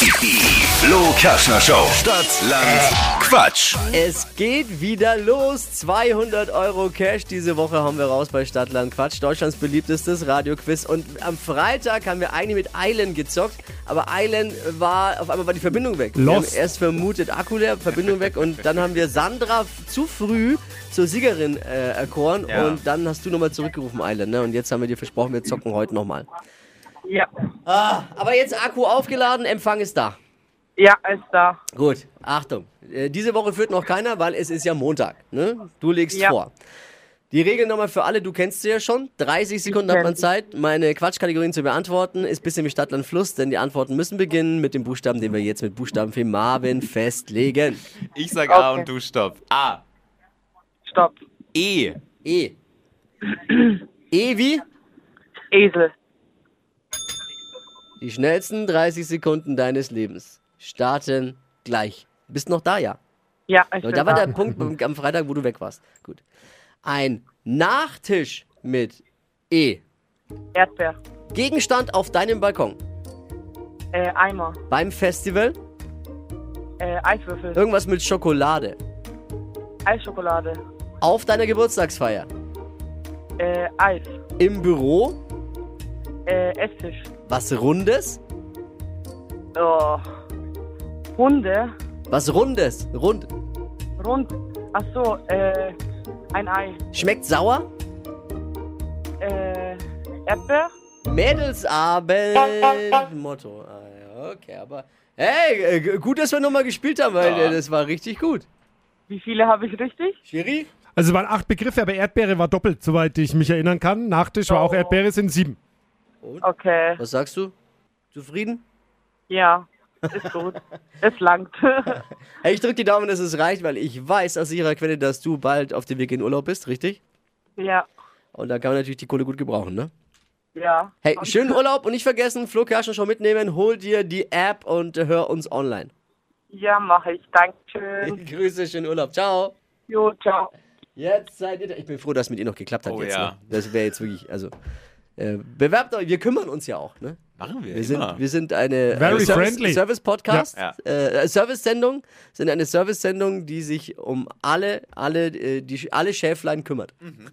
Die Flo Kaschner Show. Stadt, Land, Quatsch. Es geht wieder los. 200 Euro Cash diese Woche haben wir raus bei Stadtland Quatsch. Deutschlands beliebtestes Radioquiz. Und am Freitag haben wir eigentlich mit Eilen gezockt. Aber Eilen war, auf einmal war die Verbindung weg. Wir haben erst vermutet, Akku leer, Verbindung weg. Und dann haben wir Sandra zu früh zur Siegerin äh, erkoren. Ja. Und dann hast du nochmal zurückgerufen, Eilen. Ne? Und jetzt haben wir dir versprochen, wir zocken heute nochmal. Ja. Ah, aber jetzt Akku aufgeladen, Empfang ist da. Ja, ist da. Gut, Achtung. Äh, Diese Woche führt noch keiner, weil es ist ja Montag. Ne? Du legst Ja. vor. Die Regel nochmal für alle, du kennst sie ja schon. 30 Sekunden hat man. Zeit, meine Quatschkategorien zu beantworten. Ist bisschen wie Stadtland Fluss, denn die Antworten müssen beginnen mit dem Buchstaben, den wir jetzt mit Buchstaben für Marvin festlegen. Ich sag A Okay. und du stopp. A. Stopp. E. E. E wie? Esel. Die schnellsten 30 Sekunden deines Lebens starten gleich. Bist noch da, ja? Ja, ich bin Da war da. der Punkt am Freitag, wo du weg warst. Gut. Ein Nachtisch mit E. Erdbeer. Gegenstand auf deinem Balkon. Äh, Eimer. Beim Festival. Äh, Eiswürfel. Irgendwas mit Schokolade. Eisschokolade. Auf deiner Geburtstagsfeier. Äh, Eis. Im Büro. Äh, Esstisch. Was Rundes. Oh. Hunde. Was Rundes. Rund. Rund. Ach so, äh, ein Ei. Schmeckt sauer. Äh, Erdbeer. Mädelsabend. Motto. Ah, ja, okay, aber. Hey, äh, gut, dass wir nochmal gespielt haben, weil Ja. äh, das war richtig gut. Wie viele habe ich richtig? Schiri? Also es waren acht Begriffe, aber Erdbeere war doppelt, soweit ich mich erinnern kann. Nachtisch war auch Oh. Erdbeere, sind sieben. Okay. Was sagst du? Zufrieden? Ja. Ist gut. es langt. Hey, ich drücke die Daumen, dass es reicht, weil ich weiß aus ihrer Quelle, dass du bald auf dem Weg in Urlaub bist, richtig? ja. Und da kann man natürlich die Kohle gut gebrauchen, ne? Ja. Hey, schönen Urlaub und nicht vergessen, Flo Kerschen schon mitnehmen, hol dir die App und hör uns online. Ja, mache ich. Dankeschön. Grüße, schönen Urlaub, ciao. Jo, ciao. Jetzt seid ihr da. Ich bin froh, dass es mit ihr noch geklappt hat Oh jetzt. ja. Ne? Das wäre jetzt wirklich, also, äh, bewerbt euch, wir kümmern uns ja auch, ne? Machen wir. Wir sind, immer. wir sind eine Very eine Service, friendly. Service Podcast, Ja. äh, Service-Sendung, sind eine Service-Sendung, die sich um alle, alle, äh, die, alle Schäflein kümmert.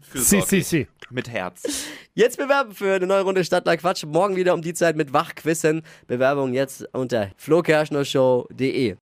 Für Si, si, si. Mit Herz. Jetzt bewerben für eine neue Runde Stadtler Quatsch. Morgen wieder um die Zeit mit Wachquissen. Bewerbung jetzt unter flokerschnershow.de.